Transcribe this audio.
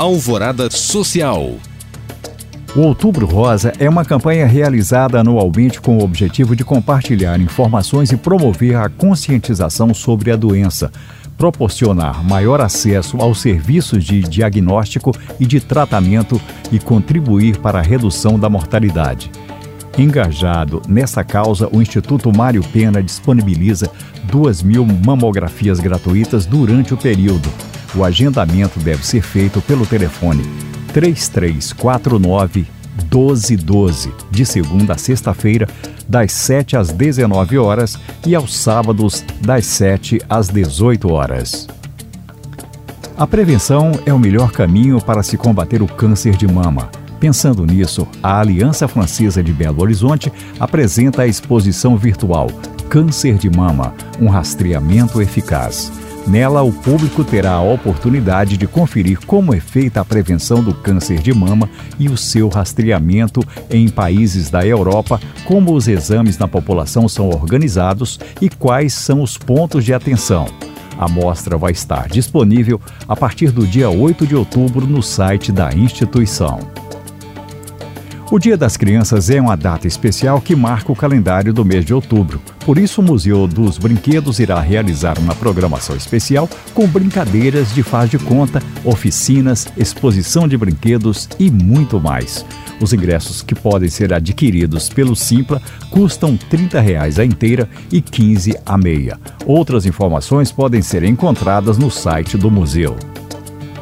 Alvorada Social. O Outubro Rosa é uma campanha realizada anualmente com o objetivo de compartilhar informações e promover a conscientização sobre a doença, proporcionar maior acesso aos serviços de diagnóstico e de tratamento e contribuir para a redução da mortalidade. Engajado nessa causa, o Instituto Mário Pena disponibiliza 2 mil mamografias gratuitas durante o período. O agendamento deve ser feito pelo telefone 3349 1212, de segunda a sexta-feira, das 7 às 19 horas e aos sábados, das 7 às 18 horas. A prevenção é o melhor caminho para se combater o câncer de mama. Pensando nisso, a Aliança Francesa de Belo Horizonte apresenta a exposição virtual Câncer de Mama um rastreamento eficaz. Nela, o público terá a oportunidade de conferir como é feita a prevenção do câncer de mama e o seu rastreamento em países da Europa, como os exames na população são organizados e quais são os pontos de atenção. A mostra vai estar disponível a partir do dia 8 de outubro no site da instituição. O Dia das Crianças é uma data especial que marca o calendário do mês de outubro. Por isso, o Museu dos Brinquedos irá realizar uma programação especial com brincadeiras de faz de conta, oficinas, exposição de brinquedos e muito mais. Os ingressos que podem ser adquiridos pelo Simpla custam 30 reais a inteira e R$ 15 a meia. Outras informações podem ser encontradas no site do museu.